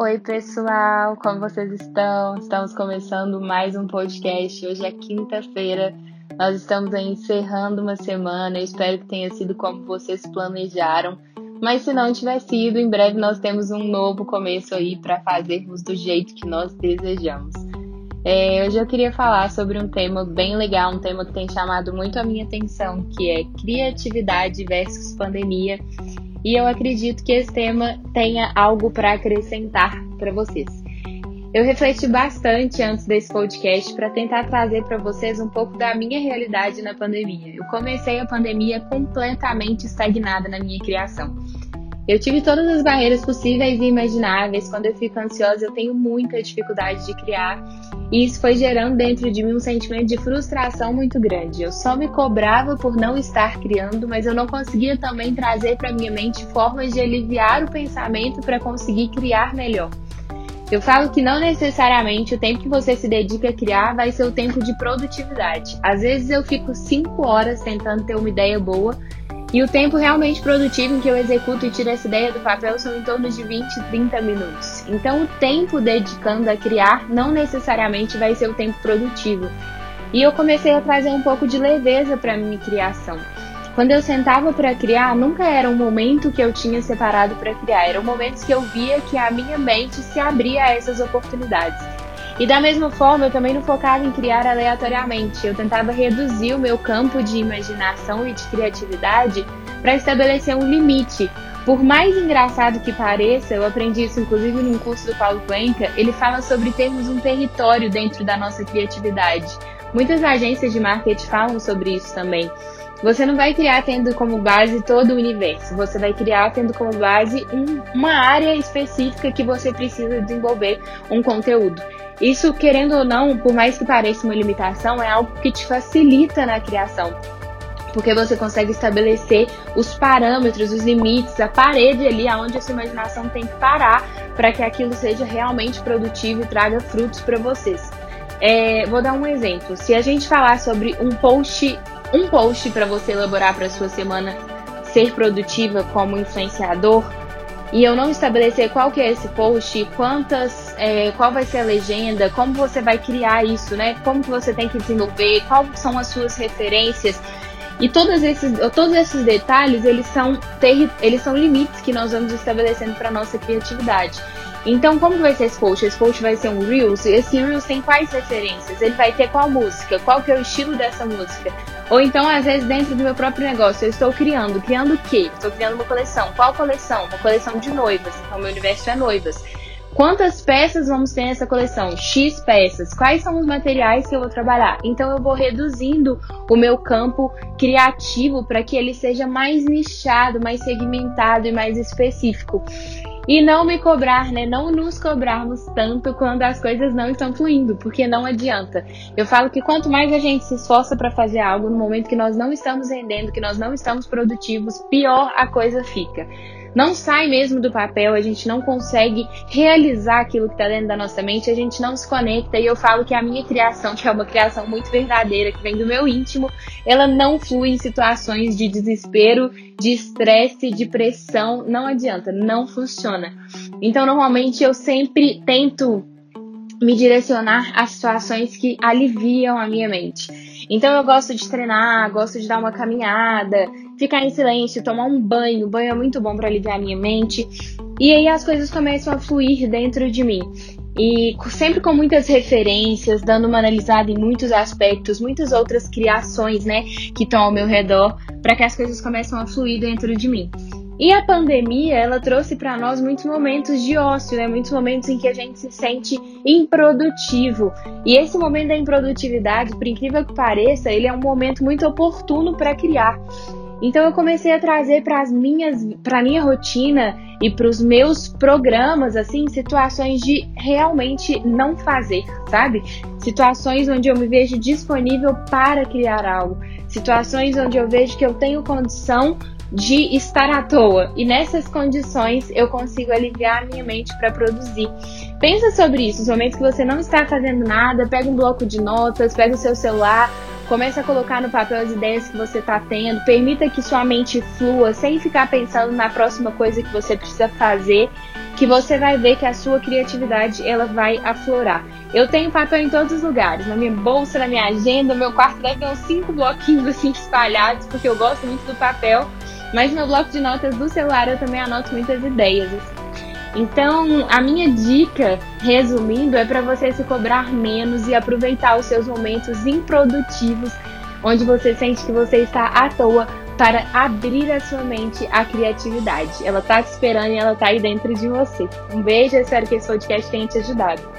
Oi, pessoal, como vocês estão? Estamos começando mais um podcast. Hoje é quinta-feira, nós estamos encerrando uma semana. Eu espero que tenha sido como vocês planejaram. Mas se não tiver sido, em breve nós temos um novo começo aí para fazermos do jeito que nós desejamos. É, hoje eu queria falar sobre um tema bem legal, um tema que tem chamado muito a minha atenção, que é criatividade versus pandemia. E eu acredito que esse tema tenha algo para acrescentar para vocês. Eu refleti bastante antes desse podcast para tentar trazer para vocês um pouco da minha realidade na pandemia. Eu comecei a pandemia completamente estagnada na minha criação. Eu tive todas as barreiras possíveis e imagináveis. Quando eu fico ansiosa, eu tenho muita dificuldade de criar. E isso foi gerando dentro de mim um sentimento de frustração muito grande. Eu só me cobrava por não estar criando, mas eu não conseguia também trazer para minha mente formas de aliviar o pensamento para conseguir criar melhor. Eu falo que não necessariamente o tempo que você se dedica a criar vai ser o tempo de produtividade. Às vezes eu fico 5 horas tentando ter uma ideia boa e o tempo realmente produtivo em que eu executo e tiro essa ideia do papel são em torno de 20, 30 minutos. Então, o tempo dedicando a criar não necessariamente vai ser o tempo produtivo. E eu comecei a trazer um pouco de leveza para minha criação. Quando eu sentava para criar, nunca era um momento que eu tinha separado para criar, eram momentos que eu via que a minha mente se abria a essas oportunidades. E da mesma forma, eu também não focava em criar aleatoriamente. Eu tentava reduzir o meu campo de imaginação e de criatividade para estabelecer um limite. Por mais engraçado que pareça, eu aprendi isso inclusive num curso do Paulo Cuenca, ele fala sobre termos um território dentro da nossa criatividade. Muitas agências de marketing falam sobre isso também. Você não vai criar tendo como base todo o universo, você vai criar tendo como base um, uma área específica que você precisa desenvolver um conteúdo. Isso, querendo ou não, por mais que pareça uma limitação, é algo que te facilita na criação. Porque você consegue estabelecer os parâmetros, os limites, a parede ali aonde a sua imaginação tem que parar para que aquilo seja realmente produtivo e traga frutos para vocês. É, vou dar um exemplo. Se a gente falar sobre um post, um post para você elaborar para sua semana ser produtiva como influenciador, e eu não estabelecer qual que é esse post, quantas, é, qual vai ser a legenda, como você vai criar isso, né? Como que você tem que desenvolver, quais são as suas referências. E todos esses, todos esses detalhes, eles são, eles são limites que nós vamos estabelecendo para nossa criatividade. Então, como vai ser esse post? Esse post vai ser um Reels. Esse Reels tem quais referências? Ele vai ter qual música? Qual que é o estilo dessa música? Ou então, às vezes, dentro do meu próprio negócio, eu estou criando. Criando o quê? Estou criando uma coleção. Qual coleção? Uma coleção de noivas. Então, meu universo é noivas. Quantas peças vamos ter nessa coleção? X peças. Quais são os materiais que eu vou trabalhar? Então eu vou reduzindo o meu campo criativo para que ele seja mais nichado, mais segmentado e mais específico. E não me cobrar, né? Não nos cobrarmos tanto quando as coisas não estão fluindo, porque não adianta. Eu falo que quanto mais a gente se esforça para fazer algo no momento que nós não estamos rendendo, que nós não estamos produtivos, pior a coisa fica não sai mesmo do papel, a gente não consegue realizar aquilo que está dentro da nossa mente, a gente não se conecta. E eu falo que a minha criação, que é uma criação muito verdadeira, que vem do meu íntimo, ela não flui em situações de desespero, de estresse, de pressão. Não adianta, não funciona. Então, normalmente eu sempre tento me direcionar a situações que aliviam a minha mente. Então eu gosto de treinar, gosto de dar uma caminhada, ficar em silêncio, tomar um banho. O banho é muito bom para aliviar a minha mente. E aí as coisas começam a fluir dentro de mim. E sempre com muitas referências, dando uma analisada em muitos aspectos, muitas outras criações, né, que estão ao meu redor, para que as coisas começam a fluir dentro de mim. E a pandemia, ela trouxe para nós muitos momentos de ócio, né? Muitos momentos em que a gente se sente improdutivo. E esse momento da improdutividade, por incrível que pareça, ele é um momento muito oportuno para criar. Então eu comecei a trazer para as minhas, para minha rotina e para os meus programas assim, situações de realmente não fazer, sabe? Situações onde eu me vejo disponível para criar algo, situações onde eu vejo que eu tenho condição de estar à toa. E nessas condições eu consigo aliviar a minha mente para produzir. Pensa sobre isso, os momentos que você não está fazendo nada, pega um bloco de notas, pega o seu celular, Comece a colocar no papel as ideias que você está tendo. Permita que sua mente flua sem ficar pensando na próxima coisa que você precisa fazer. que você vai ver que a sua criatividade ela vai aflorar. Eu tenho papel em todos os lugares, na minha bolsa, na minha agenda, meu quarto deve ter uns cinco bloquinhos assim espalhados, porque eu gosto muito do papel. Mas no bloco de notas do celular eu também anoto muitas ideias. Então, a minha dica, resumindo, é para você se cobrar menos e aproveitar os seus momentos improdutivos, onde você sente que você está à toa, para abrir a sua mente à criatividade. Ela está te esperando e ela está aí dentro de você. Um beijo, espero que esse podcast tenha te ajudado.